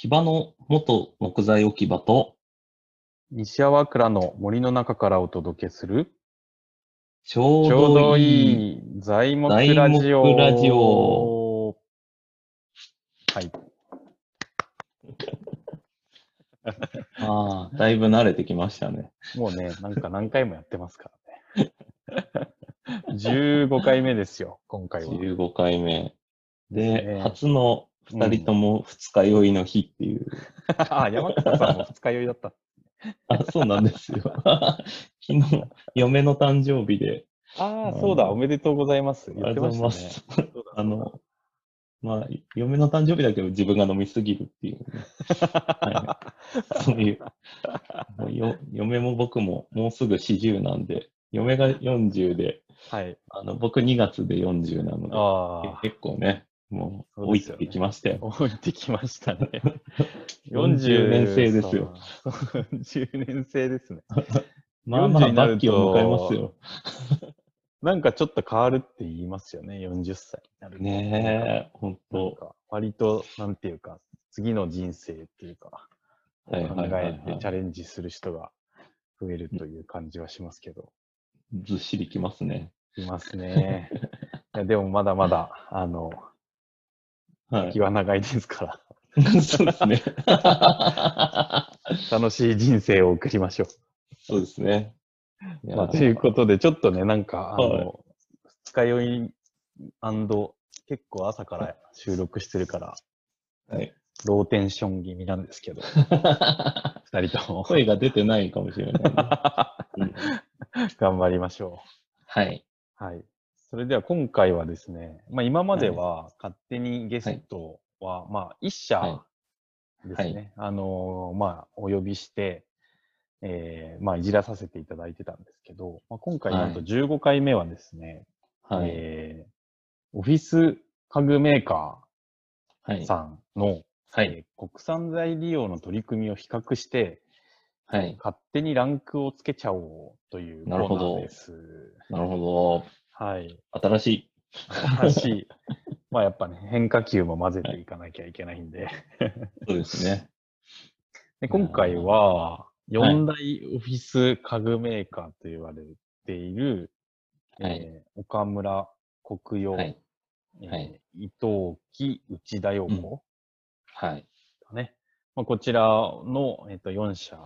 木場の元木材置き場と、西粟倉の森の中からお届けする、ちょうどどいい材木ラジオ。ラジオはい。ああ、だいぶ慣れてきましたね。もうね、なんか何回もやってますからね。15回目ですよ、今回は。15回目。で、ね初の二人とも二日酔いの日っていう。あ、山形さんも二日酔いだった。あ、そうなんですよ。昨日、嫁の誕生日で、ああ、うんそうだ、おめでとうございます。言ってましたね。ありがとうございますあの、まあ、嫁の誕生日だけど自分が飲みすぎるっていうね、はい、そういう、もうよ嫁も僕ももうすぐ40なんで、嫁が40で、はい。あの僕2月で40なので、結構ね、もうそうですよね追いてきましたよ。置いてきましたね。40年生ですよ。そう。40年生ですね。まあまあ、40になるとバッキーを迎えますよ。なんかちょっと変わるって言いますよね、40歳になると。ねえ、本なん当。か割と、なんていうか、次の人生っていうか、はい考えてチャレンジする人が増えるという感じはしますけど、ずっしりきますね。いますね。いやでもまだまだ、あの、はい気。は長いですから、そうですね。楽しい人生を送りましょそうですね。まあ、ということで、ちょっとね、なんか、あはいの、二日酔い結構朝から収録してるから、はい。ローテンション気味なんですけど、二人とも声が出てないかもしれないね、うん頑張りましょはい。う。はい。それでは今回はですね、まあ今までは勝手にゲストは、まあ一社はですね、あのーまあお呼びして、えーまあいじらさせていただいてたんですけど、まあ、今回なんとはい15回目はですね、はい。えーオフィス家具メーカはい。ーさんの、はい。えー国産材利用の取り組みを比較して、はい。勝手にランクをつけちゃおうというコーナなるほどーです。なるほはい。ど。新しい。新しい。まあやっぱね、変化球も混ぜていかなきゃいけないんで。そうですね。で今回は、四大オフィス家具メーカーと言われている、はいえー岡村国用、はい。えーはい伊藤木内田洋子はい。かね。まあ、こちらの、えっと4社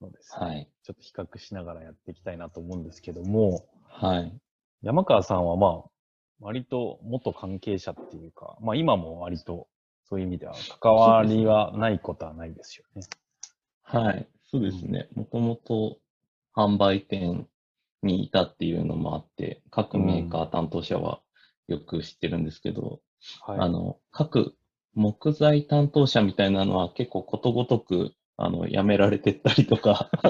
のですね、はい。ちょっと比較しながらやっていきたいなと思うんですけども、はい。山川さんはまあ、割と元関係者っていうか、まあ今も割とそういう意味では関わりはないことはないですよね。はい。そうですね。もともと販売店にいたっていうのもあって、各メーカー担当者はよく知ってるんですけど、はい。あの、各木材担当者みたいなのは結構ことごとく、あの、辞められてったりとか、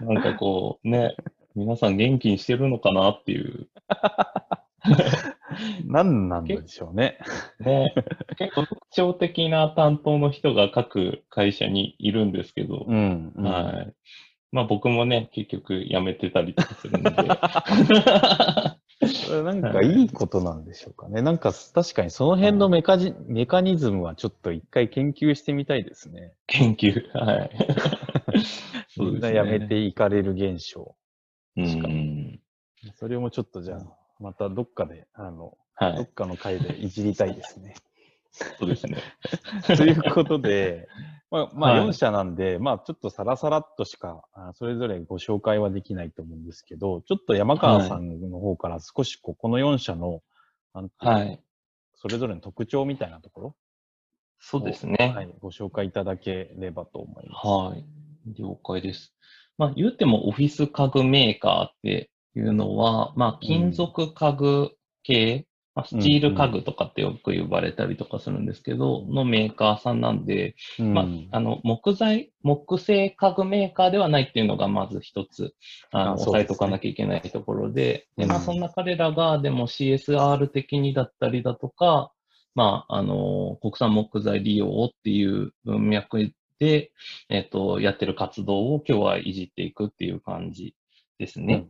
なんかこう、ね、皆さん元気にしてるのかなっていう、何なんでしょうね。ね、結構特徴的な担当の人が各会社にいるんですけど、うん。うんはい。まあ僕もね、結局辞めてたりとかするので、そ れなんかいいことなんでしょうかね。なんか確かにその辺のメカジメカニズムはちょっと一回研究してみたいですね。研究、はい。そうみんですねな辞めていかれる現象。う確かん。それもちょっとじゃあ、またどっかで、あの、はい。どっかの回でいじりたいですね。そうですね。ということで、まあ、まあはい4社なんで、まあちょっとさらさらっとしか、あそれぞれご紹介はできないと思うんですけど、ちょっと山川さんの方から少しこうこの4社の、はい。それぞれの特徴みたいなところ？そうですをね。はい、ご紹介いただければと思います。はい。了解です。まあ、言うてもオフィス家具メーカーっていうのは、まあ、金属家具系、まあ、スチール家具とかってよく呼ばれたりとかするんですけど、のメーカーさんなんで、うん。まあ、あの、木材、木製家具メーカーではないっていうのがまず一つ、あの、あね。押さえとかなきゃいけないところで、で、まあ、うんそんな彼らが、でも CSR 的にだったりだとか、まあ、あの、国産木材利用っていう文脈で、えっと、やってる活動を今日はいじっていくっていう感じですね。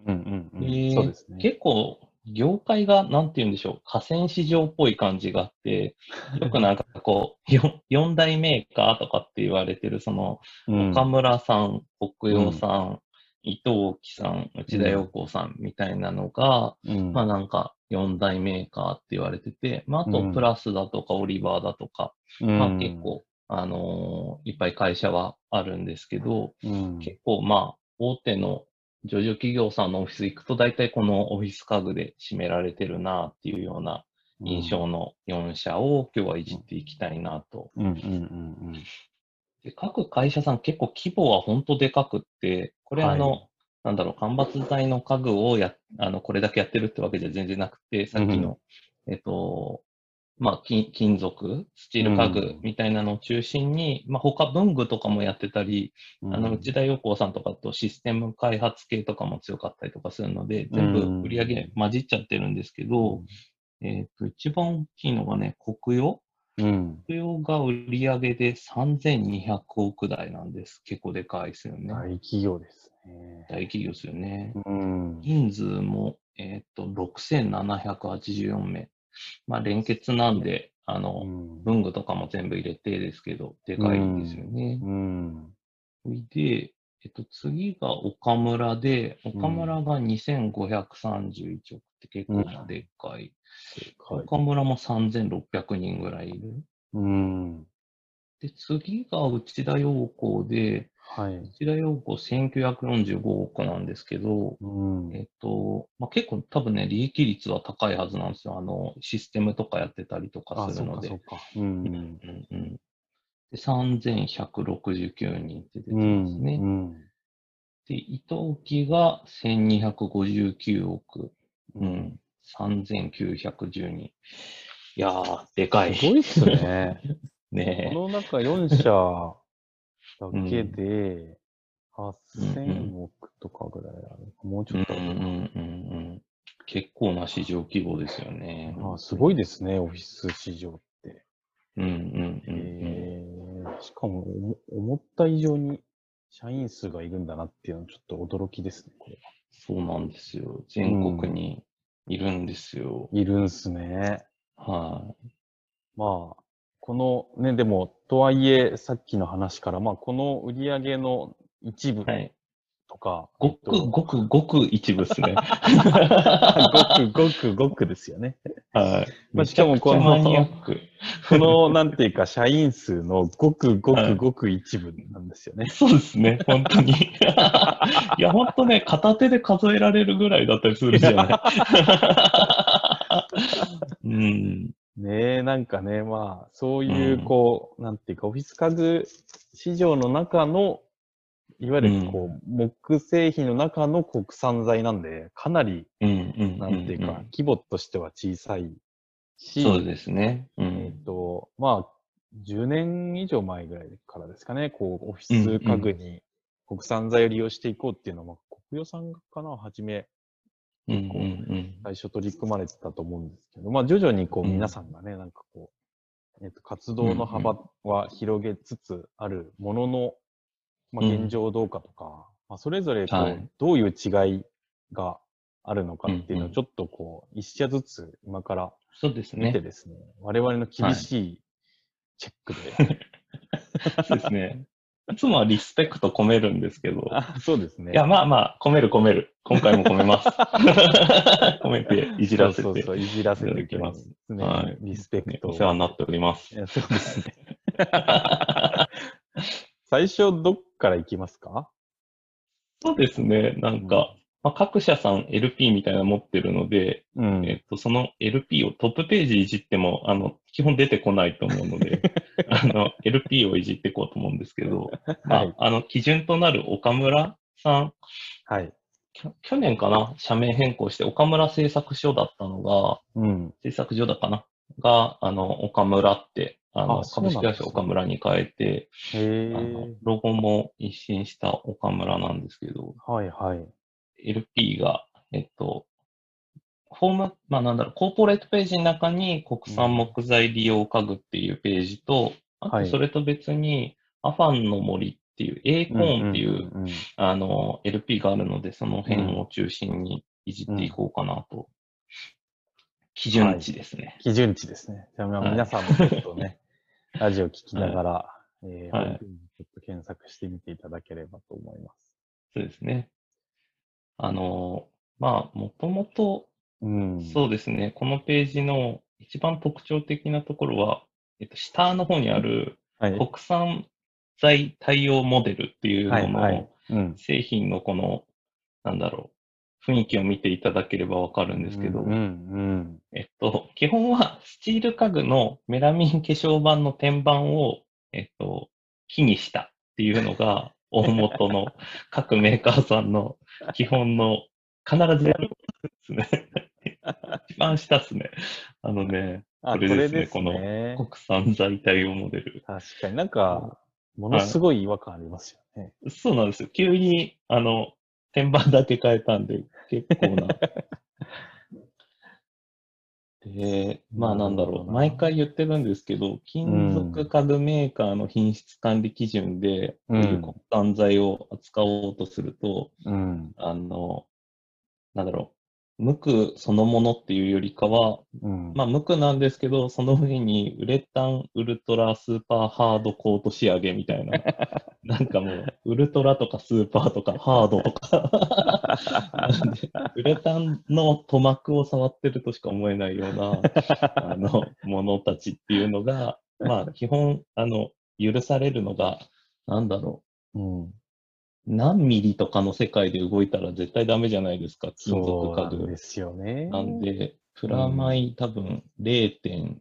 結構、業界が、なんて言うんでしょう、河川市場っぽい感じがあって、よくなんかこう、よ四大メーカーとかって言われてる、その、うん。岡村さん、北洋さん、伊藤木さん、内田洋子さんみたいなのが、うん。まあなんか四大メーカーって言われてて、まああとうん。プラスだとかオリバーだとか、うん。まあ結構、あのーいっぱい会社はあるんですけど、うん。結構まあ大手の上場企業さんのオフィス行くと大体このオフィス家具で占められてるなっていうような印象の4社を今日はいじっていきたいなと。各会社さん結構規模は本当でかくって、これはい。あの、なんだろう、間伐材の家具をや、あの、これだけやってるってわけじゃ全然なくて、さっきの、えっと、まあ、金金属、スチール家具みたいなのを中心に、まあ、他文具とかもやってたり、うん。あの、内田洋子さんとかとシステム開発系とかも強かったりとかするので、全部売り上げ混じっちゃってるんですけど、えっと、一番大きいのがね、国用？うん。国用が売り上げで3200億台なんです。結構でかいですよね。大企業ですね。大企業ですよね。うん。人数も、えっと、6784名。まあ、連結なんで、あの、うん文具とかも全部入れてですけど、でかいんですよね。うん。それで、えっと、次が岡村で、岡村が2531億って結構まあでっかい。岡村も3600人ぐらいいる。うん。で、次が内田洋子で、はい。内田洋子1945億なんですけど、うん。えっと、まあ、結構多分ね、利益率は高いはずなんですよ。あの、システムとかやってたりとかあ、するので。そうかそうか。うん。うんうんで、3169人って出てうますね。ん。で、伊藤木が1259億。うん。3910人。いやー、でかい。すごいっすね。ねこの中4社だけで、8000億とかぐらいある。もうちうんうょっとあるかんうんうんうん。結構な市場規模ですよね。な。あすごいですね、オフィス市場って。うんうんうんうん。えーしかも思思った以上に社員数がいるんだなっていうのはちょっと驚きですね、これは。そうなんですよ。全国にいるんですよ。いるんすね。はまあ、このね、でも、とはいえ、さっきの話から、まあ、この売り上げの一部い。はい。とか、ごえっとく、ごく、ごく一部ですね。ごくごくごくですよね。はい。まあしかもこの。この、なんていうか、社員数のごくごくごく一部なんですよね。そうですね、本当に。いや、本当ね、片手で数えられるぐらいだったりするじゃない。うん。ねえ、なんかね、まあ、そういうう、んこう、なんていうか、オフィス家具市場の中の、いわゆる、こう、木製品の中の国産材なんで、かなり、うん、うん。なんていうか、ん規模としては小さいし、そうですね。うえんっ。と、まあ、10年以上前ぐらいからですかね、こう、オフィス家具に国産材を利用していこうっていうのは、まあ、国用さんかな、はじめ、うん、うん、うん。最初取り組まれてたと思うんですけど、まあ徐々にこううん皆さんがね、なんかこう、えっと、活動の幅は広げつつあるものの、まあうん現状どうかとか、まあそれぞれこう、はいどういう違いがあるのかっていうのをちょっとこう、一社ずつ今からそうですね。見てですね、我々の厳しいチェックで、そ うですね。いつもはリスペクト込めるんですけど。あそうですね。いや、まあまあ、込める込める。今回も込めます。込めて、いじらせて。そうそうそう、いじらせていきま。す常はいにリスペクトを。お世話になっておりますい。やそうですね。最初、どっから行きますか？そうですね。なんか、まあ、各社さん LP みたいなの持ってるので、うん。えっと、その LP をトップページいじっても、あの、基本出てこないと思うので、あの、LP をいじっていこうと思うんですけど、まはいあ、あの、基準となる岡村さん、はい。去年かな、社名変更して岡村製作所だったのが、うん。製作所だかな？が、あの、岡村って、あの、あ株式会社岡村に変えて、へあのえ。ロゴも一新した岡村なんですけど、はいはい。LP が、えっと、ホーム、まあなんだろう、コーポレートページの中に国産木材利用家具っていうページと、あはい。とそれと別に、アファンの森っていう、エーコーンっていう、んんんあの、LP があるので、その辺を中心にいじっていこうかなと。基準値ですね。基準値ですね。じゃあ、皆さんもちょっとね、ラジオ聞きながら、えーはい。ホームページちょっと検索してみていただければと思います。そうですね。あの、まあ、もともと、うん。そうですね、このページの一番特徴的なところは、えっと、下の方にあるはい。国産材対応モデルっていうはい、のはいの。うん。製品のこの、なんだろう、雰囲気を見ていただければわかるんですけど、うん、うん。えっと、基本はスチール家具のメラミン化粧板の天板を、えっと、木にしたっていうのが大元の 各メーカーさんの基本の必ずやることですね。一番下ですね。あのね、あ、ここれですれですねこね。国産材対応モデル。確かになんか、ものすごい違和感ありますよね。そうなんですよ。急に、あの、天板だけ変えたんで、結構な。で、まあなんだろう、毎回言ってるんですけど、金属家具メーカーの品質管理基準で、こういう国産材を扱おうとすると、うん。あの、なんだろう、無垢そのものっていうよりかは、うん。まあ無垢なんですけど、その上にウレタンウルトラスーパーハードコート仕上げみたいな、なんかもう、ウルトラとかスーパーとかハードとか、ウレタンの塗膜を触ってるとしか思えないような、あの、ものたちっていうのが、まあ基本、あの、許されるのが、なんだろうん。う、何ミリとかの世界で動いたら絶対ダメじゃないですか、金属そう家具なんで。すよね。なんで、プラマイ多分0.1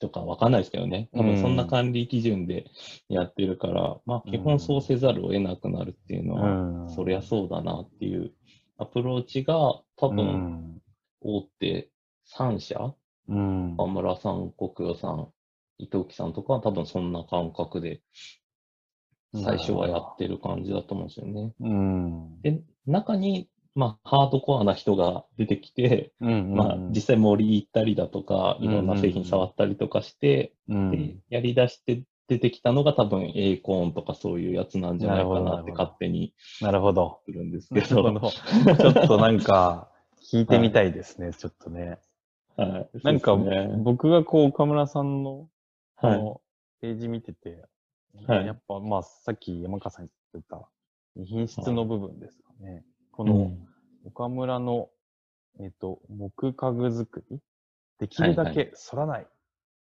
とかわかんないですけどね。多分そんな管理基準でやってるから、まあ基本そうせざるを得なくなるっていうのは、うん。そりゃそうだなっていうアプローチが多う分ん。大手3社、うん。河村さん、国与さん、伊藤木さんとかは多分そんな感覚で最初はやってる感じだと思うんですよね。うん。で、中に、まあ、ハードコアな人が出てきて、うん。まあ、実際森行ったりだとか、いろんな製品触ったりとかして、うんでやり出して出てきたのが多分 A コーンとかそういうやつなんじゃないかなって勝手になるほど。するんですけなるほど。ど。ちょっとなんか、聞いてみたいですね、ちょっとね。はい。なんか、ね僕がこう、岡村さんの、こはい。の、ページ見てて、はいやっぱ、まあ、さっき山川さん言ってた、品質の部分ですかね。この、うん岡村の、えっ、と、木家具作り？できるだはいけ反らない。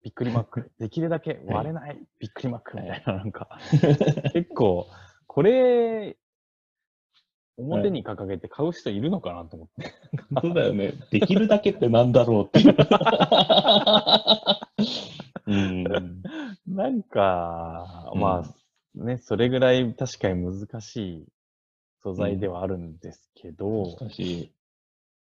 びっくりマーク。できるだけ割れない。びっくりマークみたいな、なんか、結構、これ、表に掲げて買う人いるのかなと思って。そうだよね。できるだけってなんだろうって。なんか、うん。まあ、ね、それぐらい確かに難しい素材ではあるんですけど、しかし、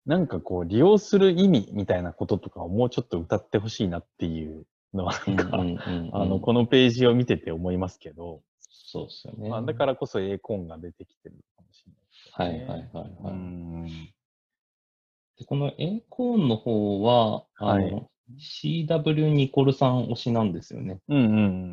なんかこう、利用する意味みたいなこととかをもうちょっと歌ってほしいなっていうのは、なんか、うんうんうん あの、このページを見てて思いますけど、そうですよね。まあ、だからこそ A コーンが出てきてるのかもしれないね。はいはいはいはい。うん。でこの A コーンの方は、あの、はい CW ニコルさん推しなんですよね。うんう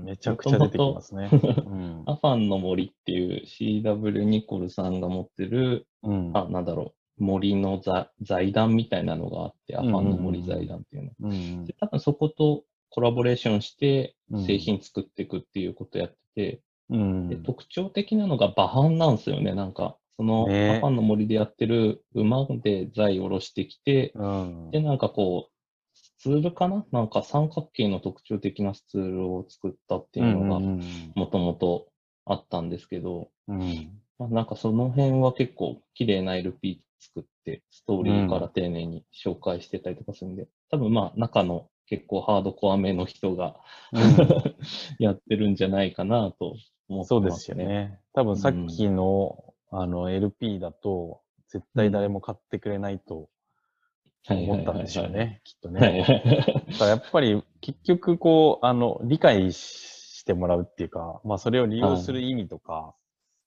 ん、めちゃくちゃ出てきますね。うん。アファンの森っていう CW ニコルさんが持ってる、うん。あ、なんだろう、森の財財団みたいなのがあって、アファンの森財団っていうの。うんで多分そことコラボレーションしてうん。製品作っていくっていうことやってて、うん。で特徴的なのが馬販なんですよね。なんか、そのね。アファンの森でやってる馬で材を下ろしてきて、うん。で、なんかこう、スツールかな？なんか三角形の特徴的なスツールを作ったっていうのがんもともとあったんですけど、うん。まあ、なんかその辺は結構綺麗な LP 作って、ストーリーから丁寧に紹介してたりとかするんで、多分まあ中の結構ハードコアめの人が やってるんじゃないかなと思ってそうでますすね。よね。多分さっきの、あの LP だと、絶対誰も買ってくれないとはい思ったんでしょうね、きっとはいね。だからやっぱり結局こう、あの、理解してもらうっていうか、まあそれを利用する意味とか、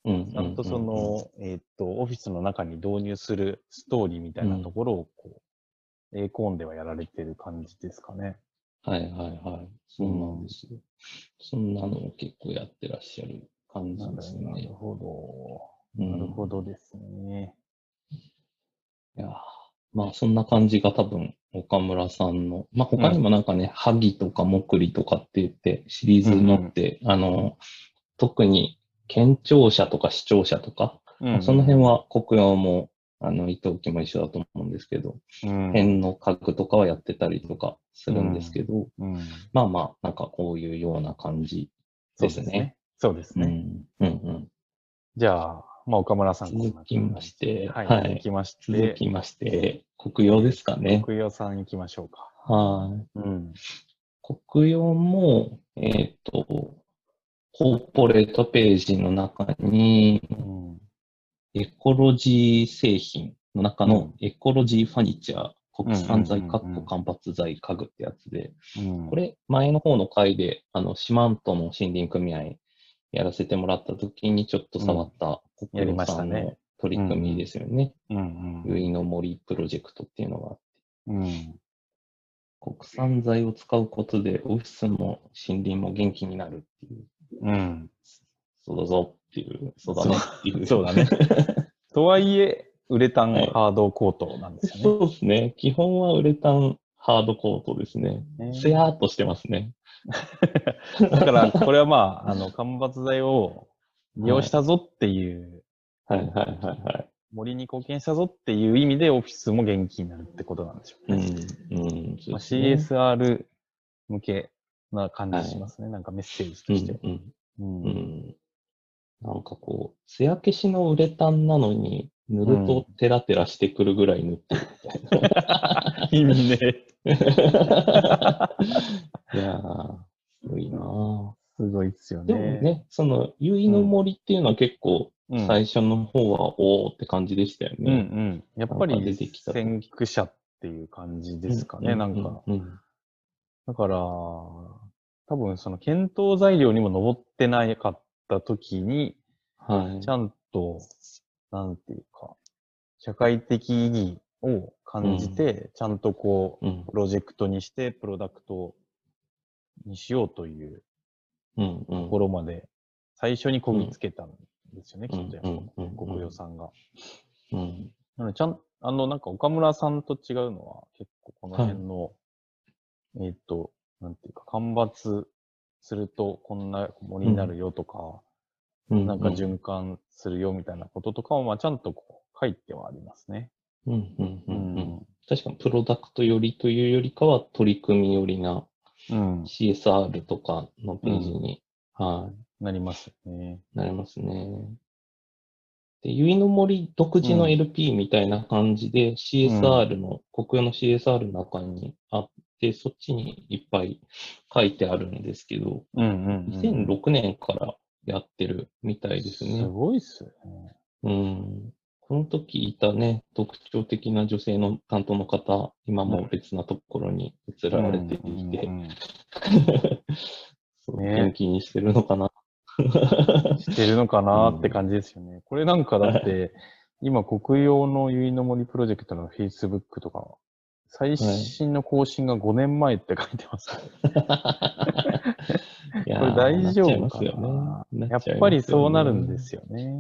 うんちゃんとその、えーっと、オフィスの中に導入するストーリーみたいなところを、こう、A コーンではやられてる感じですかね。はいはいはい。そうなんですよ。そんなのを結構やってらっしゃる感じですね。ほど。うんなるほどですね。いやーまあそんな感じが多分岡村さんの、まあ他にもなんかね、萩とか木里とかって言ってシリーズに乗って、あの、特に県庁舎とか市庁舎とか、うんその辺は国用も、あの、伊藤家も一緒だと思うんですけど、うん辺の家具とかはやってたりとかするんですけど、うんまあまあ、なんかこういうような感じですね。そうですね。うん。うんうん。じゃあ、まあ、岡村さん続きまして、はい、はい続きまし続て、きまして、国用ですかね。国用さん行きましょうか。はい。うん。国用も、えっ、と、コーポレートページの中に、うん。エコロジー製品の中のうんエコロジーファニチャー、国産材、うんうんうんうんかっこ間伐材家具ってやつで、うん、これ、前の方の回で、あの、四万十の森林組合やらせてもらった時にちょっと触った取り組みですよね。うんうん。の森プロジェクトっていうのがあって、うん。国産材を使うことでオフィスも森林も元気になるっていう、うん。そうだぞっていう、そうだねっていう。そうだね。とはいえ、ウレタンはいハードコートなんですよそうですね。基本はウレタンハードコートですね。ね。せやーっとしてますね。だから、これはまあ、あの、間伐材を利用したぞっていう、はいはいはいはい。森に貢献したぞっていう意味でオフィスも元気になるってことなんでしょううん、ね。うん。そうまあ、CSR 向けな感じしますね。なんかメッセージとして。うんうんうんうん。なんかこう、艶消しのウレタンなのに、塗るとテラテラしてくるぐらい塗ってるみたいな。意味ね。いやー、すごいなーすごいっすよでもね。ね、その、結いの森っていうのは結構、うん、最初の方は、おーって感じでしたようんうね。ん。やっぱなんか出りてきた先駆者っていう感じですかね、うなんか。。うんだから、多分その検討材料にも上ってなかった時に、はい。ちゃんと、なんていうか、社会的意義を感じて、ちゃんとこう、うん。プロジェクトにして、プロダクトにしようといううんうん。ところまで、最初にこぎつけたんですよね、うんきっとやっぱ。うんうんうん。国用さんが。うん。なので、ちゃん、あの、なんか岡村さんと違うのは、結構この辺の、えっ、と、なんていうか、間伐するとこんな森になるよとか、うんなんか循環するよみたいなこととかも、まあちゃんとこう書いてはありますね。うんうんううんうん確かにプロダクト寄りというよりかは取り組み寄りなうん。CSR とかのページに、はなりますよね。い、なりますね。で、ゆいの森独自のうん LP みたいな感じで CSR の、国用の CSR の中にあって、そっちにいっぱい書いてあるんですけど、うんうん、うん。2006年からやってるみたいですすね。ごいっすよね。うん。この時いたね、特徴的な女性の担当の方、今も別なところに移られていて、うんうんうん そうね元気にしてるのかな？してるのかなって感じですよね。これなんかだって、今国用の結の森プロジェクトの Facebook とか、最新の更新が5年前って書いてます、いやこれ大丈夫かますよね。なやっぱりそうなるんですよね。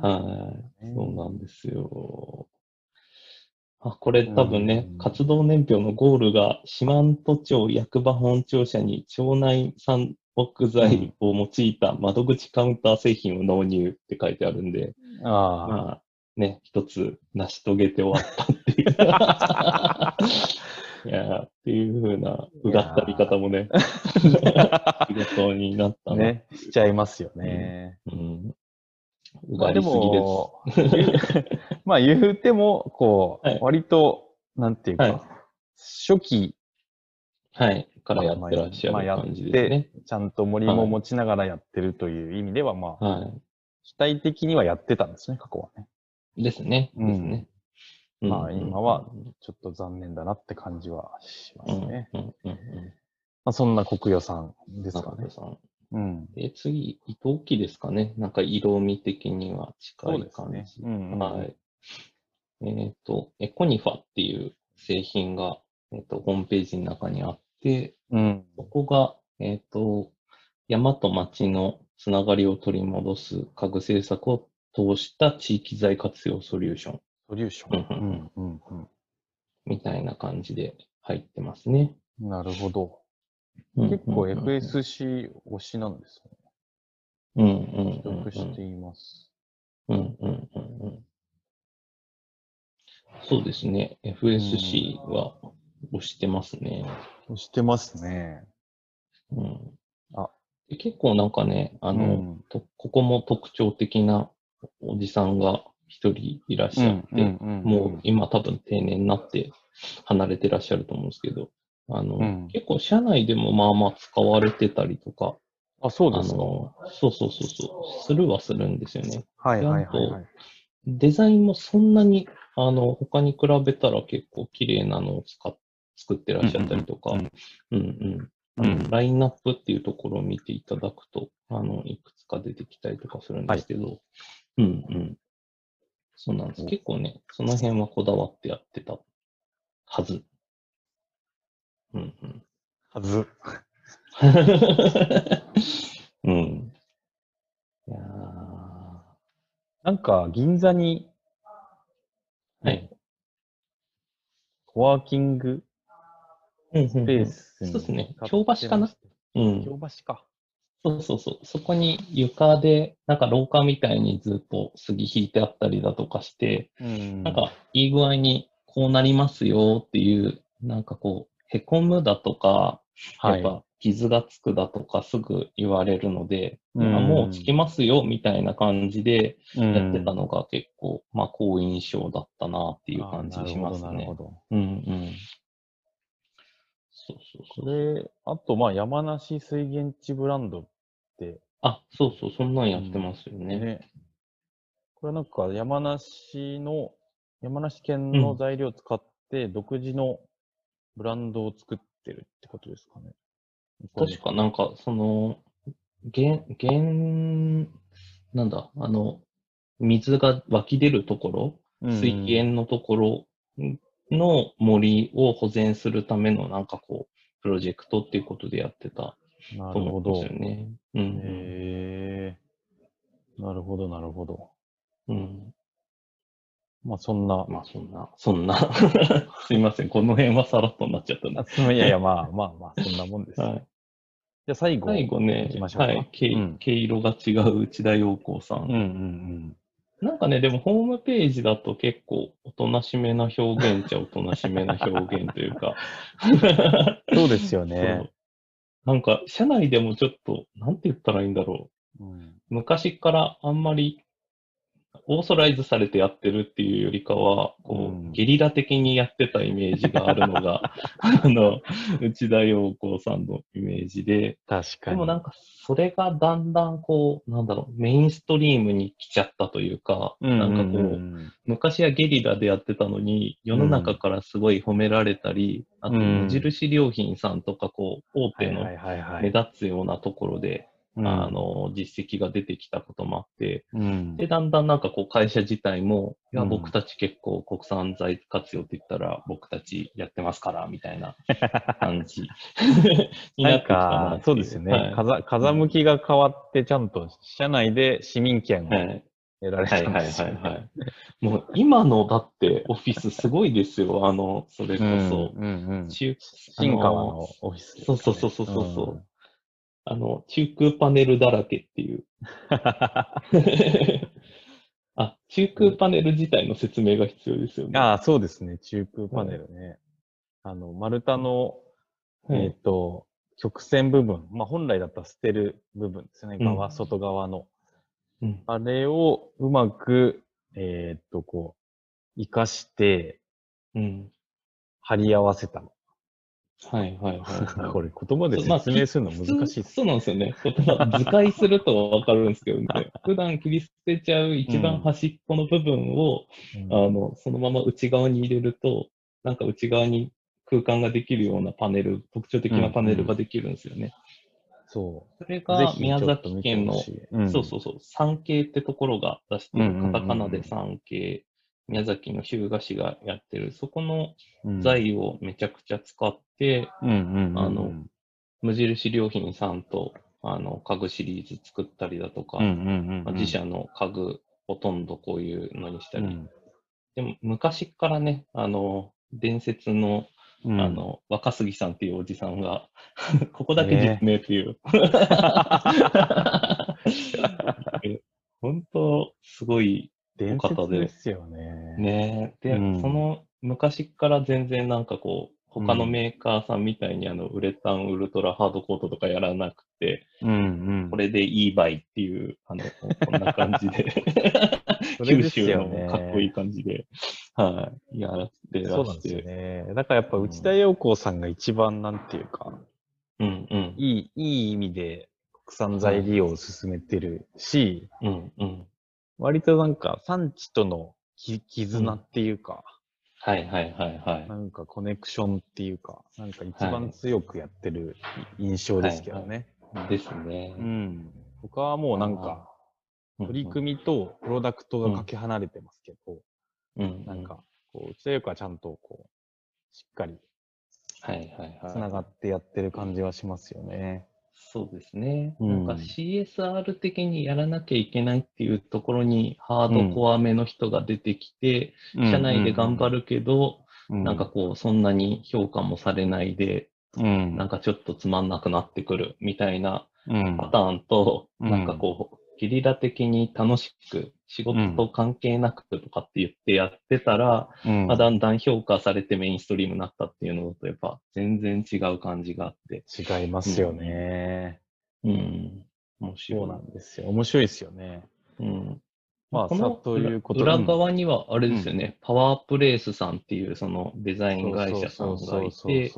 はい、ねそうなんですよ。あ、これ多分ね、うん活動年表のゴールが、四万十町役場本庁舎に町内産木材を用いた窓口カウンター製品を納入って書いてあるんで、あまあ、ね、一つ成し遂げて終わったっていう。いやーっていう風な、うがった見方もね、仕事になった。ね、しちゃいますよね。うん。うまあでがりす まあ言うても、こう、はい割と、なんていうか、はい初期、はい。からやってらっしゃまあやっる感じですね。ちゃんと森も持ちながらやってるという意味では、まあ、は主体的にはやってたんですね、過去はね。い。ですね。うんですね。うんまあ今は、ちょっと残念だなって感じはしますね。うん、うん。まあそんな国予算ですかね。うん。で、次、伊藤木ですかね。なんか色味的には近いそうです感じ。ね。うん、うん。はい。えっ、と、エコニファっていう製品が、えっ、と、ホームページの中にあって、うん。そこが、えっ、と、山と町のつながりを取り戻す家具政策を通した地域財活用ソリューション。ソリューション。うんうんうん。みたいな感じで入ってますね。なるほど。うん結構 FSC 推しなんですね。うんうん記うんうん録しています。うんうんうんうんそうですね。FSC は押してますね。推してますね。うん、あで結構なんかね、あの、うんとここも特徴的なおじさんが一人いらっしゃって、もう今多分定年になって離れてらっしゃると思うんですけど、あの、うん結構社内でもまあまあ使われてたりとか、あ、そうあですか。の、そうそうそうそう、するはするんですよね。はいはいはいはい。デザインもそんなに、あの、他に比べたら結構綺麗なのを使っ作ってらっしゃったりとか、ううんんうん。あうんのラインナップっていうところを見ていただくと、あの、いくつか出てきたりとかするんですけど、うんうん。そうなんです。結構ね、その辺はこだわってやってたはず。うんうん。はず。うん。いやーなんか、銀座に、はい。コワーキングうんうんスペースに、そうですね京橋かな？うん。京橋か。そうそうそう。そこに床で、なんか廊下みたいにずっと杉引いてあったりだとかして、うんなんかいい具合にこうなりますよっていう、なんかこう、へこむだとか、やはい。っぱ傷がつくだとかすぐ言われるので、うんあもうつきますよみたいな感じでややってたのが結構、まあ好印象だったなっていう感じしますねなるほ。ど。うんうん。そうそうこそう。れ、あと、まあ、山梨水源地ブランドあ、そうそう、そんなんやってますよね。ね。これなんか山梨の、山梨県の材料を使って独自のブランドを作ってるってことですかね。確かなんか、その、原、原、なんだ、あの、水が湧き出るところ、水源のところの森を保全するためのなんかこう、プロジェクトっていうことでやってたなとるほど。ね。うんへえなるほど、なるほど。うん。うん。まあ、そんな。まあそんな、そんな。すいません、この辺はさらっとになっちゃったんであそのいやいや、まあまあまあ、そんなもんです。はい。じゃあ最後。最後ね行きましょうかはい、毛うん毛色が違う内田陽子さん。うんうんなんかね、でもホームページだと結構おとなしめな表現っちゃおとなしめな表現というか。うん。そうですよ そねう。なんか、社内でもちょっと、なんて言ったらいいんだろうんう。昔からあんまりオーソライズされてやってるっていうよりかは、こう、うん。ゲリラ的にやってたイメージがあるのが、あの、内田陽子さんのイメージで、確かに。でもなんか、それがだんだんこう、なんだろう、メインストリームに来ちゃったというか、うんなんかこう、ん昔はゲリラでやってたのに、世の中からすごい褒められたり、あと、うん無印良品さんとか、こう、大手の目立つようなところで、うんあの、実績が出てきたこともあって、うんで、だんだんなんかこう、会社自体も、いや、うん僕たち結構国産材活用って言ったら、僕たちやってますから、みたいな 感じ にななんってきたなかそうですよね。はい風風向きが変わって、ちゃんと社内で市民権をはい得られたんはいはいですよね。はいはい。もう今のだってオフィスすごいですよ。あの、それこそ。うんうんうん。中新川のオフィスね、そうそうそうそうそうあの、中空パネルだらけっていう。あ、中空パネル自体の説明が必要ですよね。ああ、そうですね。中空パネルね。あの、丸太の、はいえっ、と、曲線部分。まあ、本来だったら捨てる部分ですね。側、うん外側の。うんあれをうまく、えっ、と、こう、活かして、うん。貼り合わせたの。はいはいはいはい。これ言葉でそうまあ説明するの難しいです。そうなんですよね。言葉図解するとわかるんですけどね。普段切り捨てちゃう一番端っこの部分を、うんあの、そのまま内側に入れると、なんか内側に空間ができるようなパネル、特徴的なパネルができるんですよね。そそれう。ぜがひ宮ちょっと見て崎県の。うんそうそうそう、産経ってところが出してる、うんうんうんうんカタカナで産経、宮崎の日向市がやってる、そこのうん。材をめちゃくちゃ使って。あの無印良品さんと、あの、家具シリーズ作ったりだとか、自社の家具、ほとんどこういうのにしたり、うん。でも昔からね、あの、伝説の、うん。あ、の、若杉さんっていうおじさんが、ここだけ実名っていう。え 本当、すごい伝方で説ですよね。ね。で、うんその昔から全然なんかこう、他のメーカーさんみたいにあの、ウレタンウルトラハードコートとかやらなくて、うんうん。これでいいバイっていう、あの、こんな感じで、ですよ州のねかっこいい感じで、はい、やらせてらそうなんですよして、ね。だからやっぱ内田洋子さんが一番なんていうか、うんうん、いい、いい意味で国産材利用を進めてるし、うんうん。割となんか産地とのき絆っていうか、はいはいはいはい。なんかコネクションっていうか、なんか一番強くやってる印象ですけどね。ですね。うん。他はもうなんか、取り組みとプロダクトがかけ離れてますけど、み、うん、なんか、こう、内田洋子はちゃんとこう、しっかりはいはいはい。つながってやってる感じはしますよね。そうですね。うんなんか CSR 的にやらなきゃいけないっていうところにハードコアめの人が出てきて、社内で頑張る。るけど、うんなんか、こう、そんなに評価もされないで、うん。なんかちょっとつまんなくなってくるみたいなうん、パターンと、うんなんかこう、ゲリラ的に楽しく、仕事と関係なくとかって言ってやってたら、うんまあだんだん評価されてメインストリームになったっていうのと、やっぱ全然違う感じがあって、違いますよね。うん、面白い。そうなんですよ。面白いですよね。うん。まあ、このさということ裏側には、あれですよね、パワープレイスさんっていうそのデザイン会社さんがいて、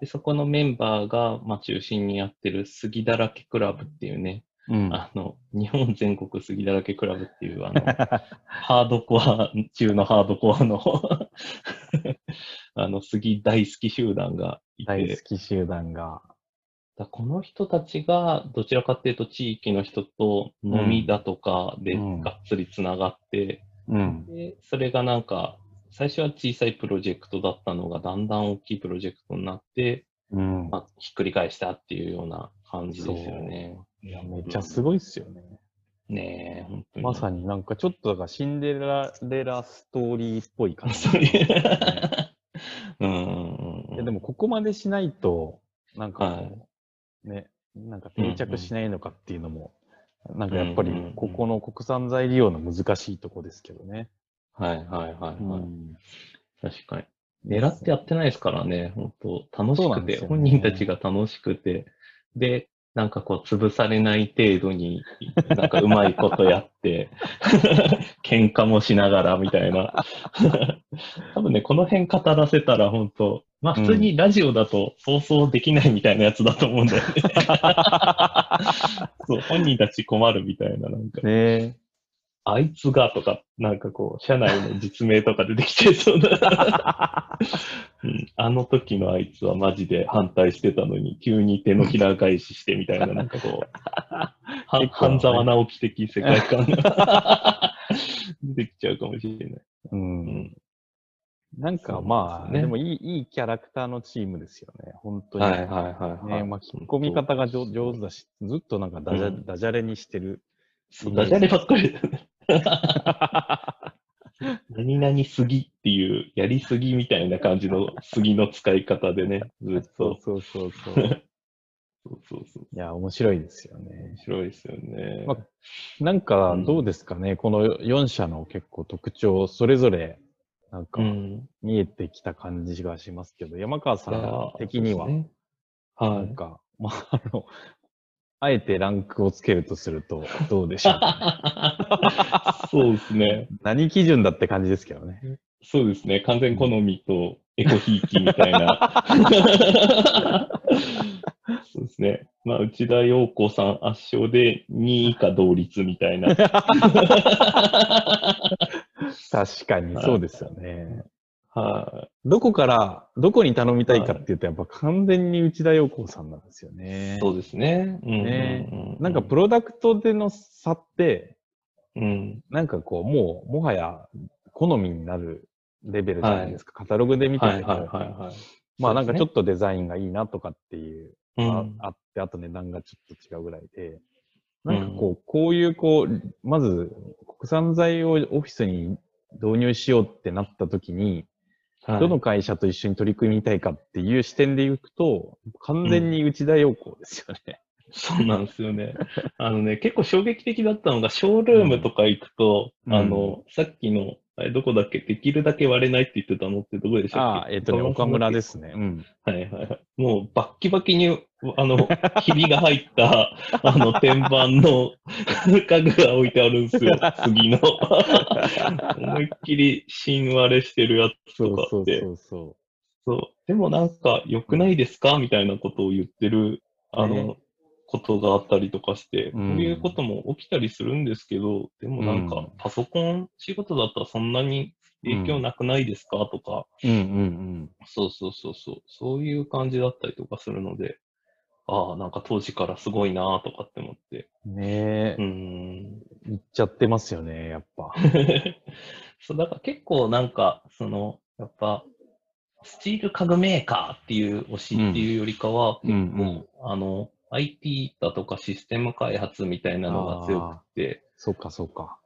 でそこのメンバーが、まあ、中心にやってる杉だらけクラブっていうね、そう。うん。あの、日本全国杉だらけクラブっていう、あの、ハードコア中のハードコアの、あの、杉大好き集団がいて大好、き集団が。だこの人たちがどちらかっていうと地域の人と飲みだとかでうんがっつりつながって、うん。で、それがなんか、最初は小さいプロジェクトだったのがだんだん大きいプロジェクトになって、うん。まあ、ひっくり返したっていうような感じですよね。いや、めっちゃすごいっすよね。ねえ、本当に。まさになんかちょっとだからシンデレラレラストーリーっぽい感じ。そうんでもここまでしないと、なんかはいね、なんか定着しないのかっていうのも、なんかやっぱりうんうんうんここの国産材利用の難しいとこですけどね。はいはいはいはい。うん確かに。狙ってやってないですからね、本当楽しくて、ね本人たちが楽しくて、で、なんかこう、潰されない程度に、なんかうまいことやって、喧嘩もしながらみたいな。多分ね、この辺語らせたら本当まあ普通にラジオだと放送できないみたいなやつだと思うんだよね。そう、本人たち困るみたいな、なんか、ねあいつがとか、なんかこう、社内の実名とか出てきて そうな。うん、あの時のあいつはマジで反対してたのに、急に手のひら返ししてみたいな、なんかこう、半沢直樹的世界観が 出てきちゃうかもしれない。う。うんん、なんかまあ、ですねでもいいいいキャラクターのチームですよね。本当に。はいはいはい、はい。ね巻き込み方が上上手だし、ずっとなんかダジャ,、うんダジャレにしてる。ダジャレばっかりだね。何々すぎっていう、やりすぎみたいな感じの杉の使い方でね、ずっそうと。そうそうそう。そうそうそう。いや、面白いですよね面。白いですよね。まなんかどうですかね、この4社の結構特徴、それぞれなんかうん。見えてきた感じがしますけど、山川さん的には、ねなはいん。か、まあ、あの、あえてランクをつけるとすると、どうでしょう そうですね。何基準だって感じですけどね。そうですね。完全好みとエコひいきみたいな。そうですね。まあ、内田陽子さん圧勝で2位以下同率みたいな。確かにそうですよね。はどこから、どこに頼みたいかっていうと、やっぱ完全に内田陽子さんなんですよい。ね。そうですね。うんうんうんねなんかプロダクトでの差って、うん。なんかこう、もう、もはや好みになるレベルじゃないですか。カタログで見てても、はいはいはいはい。まあなんかちょっっとデザインがいいなとかっていう、とああって、あと値段がちょっと違うぐらいで、なんかこう、こういうこう、まず国産材をオフィスに導入しようってなった時に、どの会社と一緒に取り組みたいかっていう視点でいくと、完全に内田洋子ですよね。そうなんですよね。あのね、結構衝撃的だったのが、ショールームとか行くと、うんあの、さっきの、あれどこだっけ？できるだけ割れないって言ってたのってどこでしたっああ、けえっ、とね、岡村ですね。うん。はいはいはい。もうバッキバキに、あの、ひびが入った、あの、天板の家具が置いてあるんですよ、次の。思いっきり芯割れしてるやつとかって。そうそそう。でもなんか、良くないですか？みたいなことを言ってる、あの、ね。ことがあったりとかして、うん。こういうことも起きたりするんですけど、でもなんかうん、パソコン仕事だったらそんなに影響なくないですか？とか、う。うんうん。そうそうそうそう、そういう感じだったりとかするので、ああ、なんか当時からすごいなとかって思って。うん。ねえ、うーん。言っちゃってますよね、やっぱ。そう、だから結構なんか、その、やっぱ、スチール家具メーカーっていう推しっていうよりかは、うん結構、あの、IT だとかシステム開発みたいなのが強くて、そうか、そうか。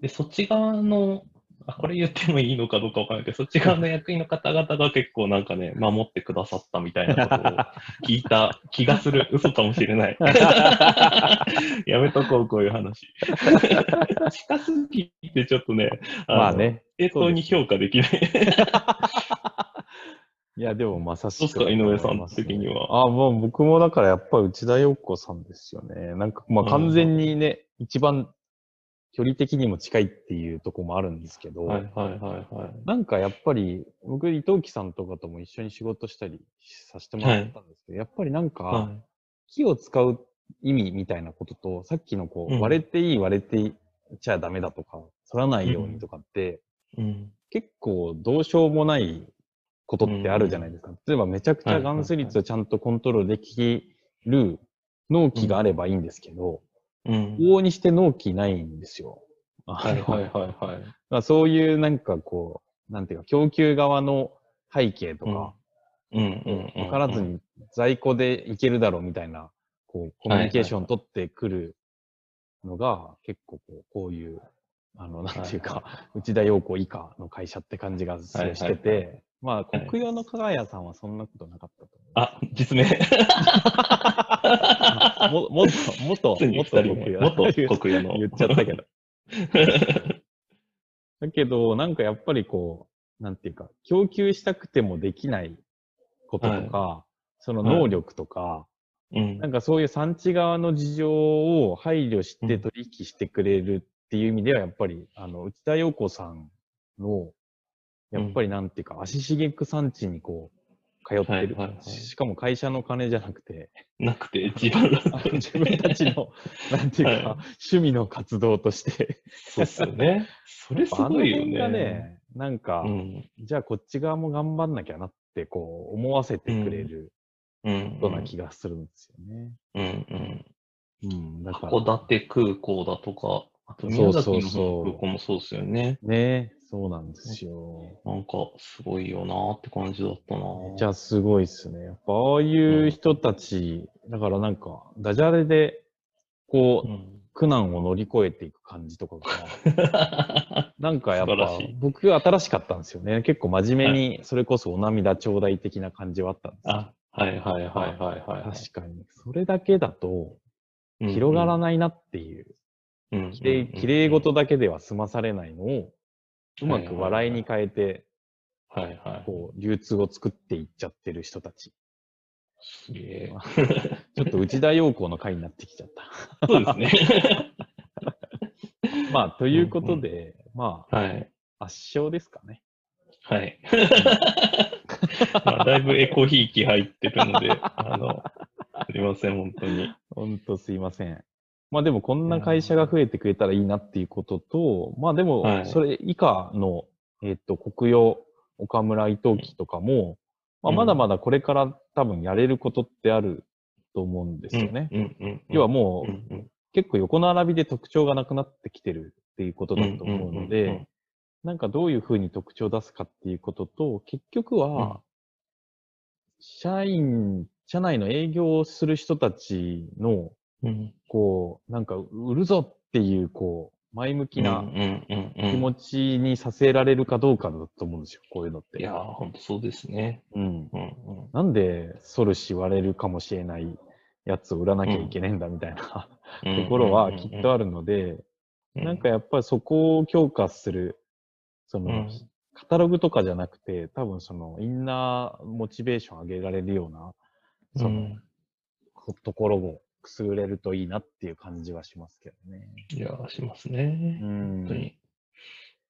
で、そっち側の、あ、これ言ってもいいのかどうかわからないけど、そっち側の役員の方々が結構なんかね、守ってくださったみたいなことを聞いた 気がする。嘘かもしれない。やめとこう、こういう話。近すぎてちょっとね、のまあ。ね。正当に評価できない。いや、でもまさしく。どうですか井上さん的にはあもう僕もだからやっぱり内田洋子さんですよね。なんかまあ完全にね、一番距離的にも近いっていうとこもあるんですけど、はいはいはいはい。なんかやっぱり僕伊藤木さんとかとも一緒に仕事したりさせてもらったんですけど、やっぱりなんか、は木を使う意味みたいなことと、さっきのこう、うん割れていい割れていっちゃダメだとか、反らないようにとかって、い。うん。結構どうしようもないことってあるじゃないですか。例えばめちゃくちゃガンス率をちゃんとコントロールできる納期があればいいんですけど、うん。往々にして納期ないんですよ。はいはいはいはい。まあそういうなんかこう、なんていうか、供給側の背景とか、うんうんうん。分からず。に在庫でいけるだろうみたいな、こう、コミュニケーション取ってくるのが、結構こう、こういう、あの、なんていうか、内田洋子以下の会社って感じがしてて、まあ、はい国用の加賀屋さんはそんなことなかった。あ、実名。も、もっと、もっと、もっと二人目。国用。元国有の。言っちゃったけど。だけど、なんかやっぱりこう、なんていうか、供給したくてもできないこととか、その能力とか、うんなんかそういう産地側の事情を配慮して取引してくれるっていう意味では、やっぱり、あの、内田洋子さんの、やっぱりなんていうか、足しげく産地にこう、通ってる、はいはいはいしかも会社の金じゃなくて、なくて、自分自分たちの、なんていうか、はい趣味の活動として、そうっすよね。それすごいよね。がね、なんか、うん。じゃあこっち側も頑張んなきゃなって、こう、思わせてくれるうん。ような気がするんですよね。うんうん。うん、だから。函館空港だとか、あとそう宮崎のそうそう空港もそうですよね。ねそうなんですよ。なんか、すごいよなって感じだったなめちゃすごいっすね。やっぱああいう人たち、だからなんか、ダジャレで、こう、うん苦難を乗り越えていく感じとかが、なんかやっぱ僕新しかったんですよね。結構真面目に、それこそお涙頂戴的な感じはあったんですよ。あ、はいはいはいはいはい。確かに。それだけだと、広がらないなっていう、うんきれい事だけでは済まされないのを、うまく笑いに変えて、はいはい。こう、流通を作っていっちゃってる人たち。すげえ。ちょっと内田洋子の回になってきちゃった。そうですね。まあ、ということで、まあ、はい。圧勝ですかね。はい。まあだいぶエコひいき入ってるので、あの、すいません、本当に。ほんとすいません。まあでもこんな会社が増えてくれたらいいなっていうことと、まあでも、はい。それ以下の、えっ、と、国用、岡村伊藤記とかも、まあうん。まだまだこれから多分やれることってあると思うんですよね。要はもう、結構横並びで特徴がなくなってきてるっていうことだと思うので、なんかどういうふうに特徴を出すかっていうことと、結局は、社員、社内の営業をする人たちの、うんこう、なんか売るぞっていう、こう、前向きうんうなんうんうん。気持ちにさせられるかどうかだと思うんですよ、こういうのって。いやー、ほんとそうですね。うん。うんうん。なんで、ソルシ割れるかもしれないやつを売らなきゃいけねえんだみたいな、ところはきっとあるので、るなんか、やっぱりそこを強化する、その、うんカタログとかじゃなくて、多分その、インナーモチベーション上げられるような、その、うんところをくすぐれるといいなっていう感じはしますけどね。いやー、しますね。うん本当に。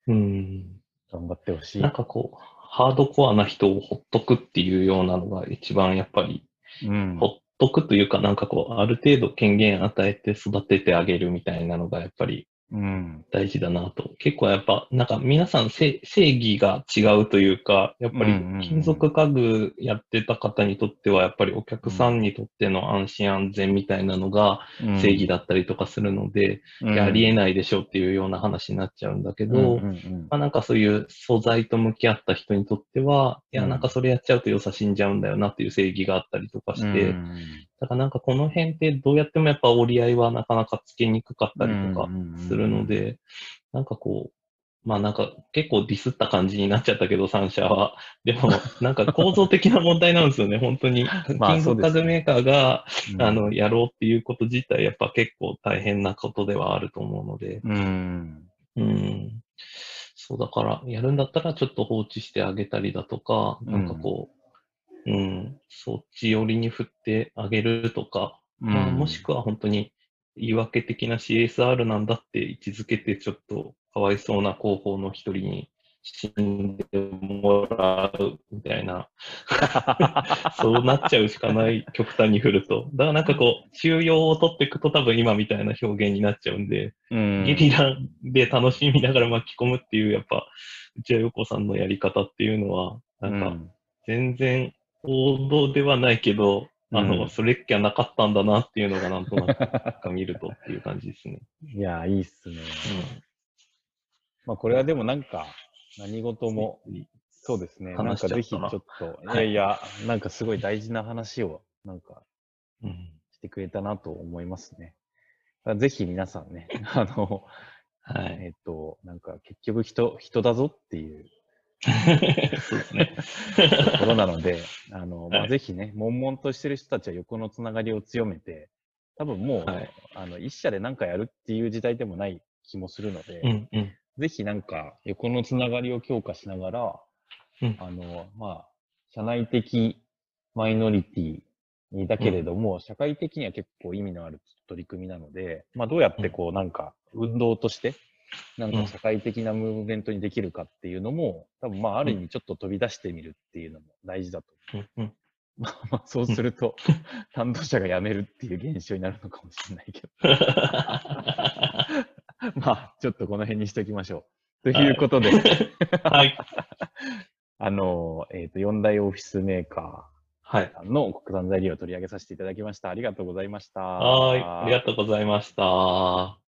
うん。頑張ってほしい。なんかこう、ハードコアな人をほっとくっていうようなのが一番やっぱり、うんほっとくというか、なんかこう、ある程度権限与えて育ててあげるみたいなのがやっぱりうん。大事だなと。結構やっぱ、なんか皆さんせ正義が違うというか、やっぱり金属家具やってた方にとっては、やっぱりお客さんにとっての安心安全みたいなのが正義だったりとかするので、ありえないでしょっていうような話になっちゃうんだけど、まあ、なんかそういう素材と向き合った人にとっては、いや、うん。なんかそれやっちゃうと良さ死んじゃうんだよなっていう正義があったりとかして、うんだからなんかこの辺ってどうやってもやっぱ折り合いはなかなかつけにくかったりとかするので、なんかこう、まあなんか結構ディスった感じになっちゃったけど、3社は。でも、なんか構造的な問題なんですよね、本当に。まあ金属家具メーカーが、うんあの、やろうっていうこと自体、やっぱ結構大変なことではあると思うので、うん。うん。そうだから、やるんだったらちょっと放置してあげたりだとか、なんかこう、うん、そっち寄りに振ってあげるとか、まあ、もしくは本当に言い訳的な CSR なんだって位置づけて、ちょっとかわいそうな広報の一人に死んでもらうみたいな、そうなっちゃうしかない、極端に振ると。だからなんかこう、収容を取っていくと多分今みたいな表現になっちゃうんで、うん。ゲリラで楽しみながら巻き込むっていう、やっぱ、内谷陽子さんのやり方っていうのは、なんか、全然王道ではないけど、あの、うんそれっきゃなかったんだなっていうのがなんとなく 見るとっていう感じですね。いや、いいっすね。まあ、これはでもなんか、何事も、そうですね。なんかぜひちょっと、いはいやいや、なんかすごい大事な話を、なんかうん。してくれたなと思いますね。ぜひ皆さんね、あの、はい。えっと、なんか結局人、人だぞっていう そうですね。ところなので、あの、まあ、はいぜひね、悶々としてる人たちは横のつながりを強めて、多分もう、はいあの、一社で何かやるっていう時代でもない気もするので、うんうん。ぜひなんか横のつながりを強化しながら、うんあの、まあ、社内的マイノリティだけれども、社会的には結構意味のある取り組みなので、まあ、どうやってこうなんか運動として、なんか社会的なムーブメントにできるかっていうのも、多分まあある意味ちょっと飛び出してみるっていうのも大事だと。うんうん。まあそうすると、担当者が辞めるっていう現象になるのかもしれないけど。まあ、ちょっとこの辺にしておきましょう。ということで、はい。あの、えっ、と、四大オフィスメーカはいー。さんの国産材料を取り上げさせていただきました。ありがとうございました。はい。ありがとうございました。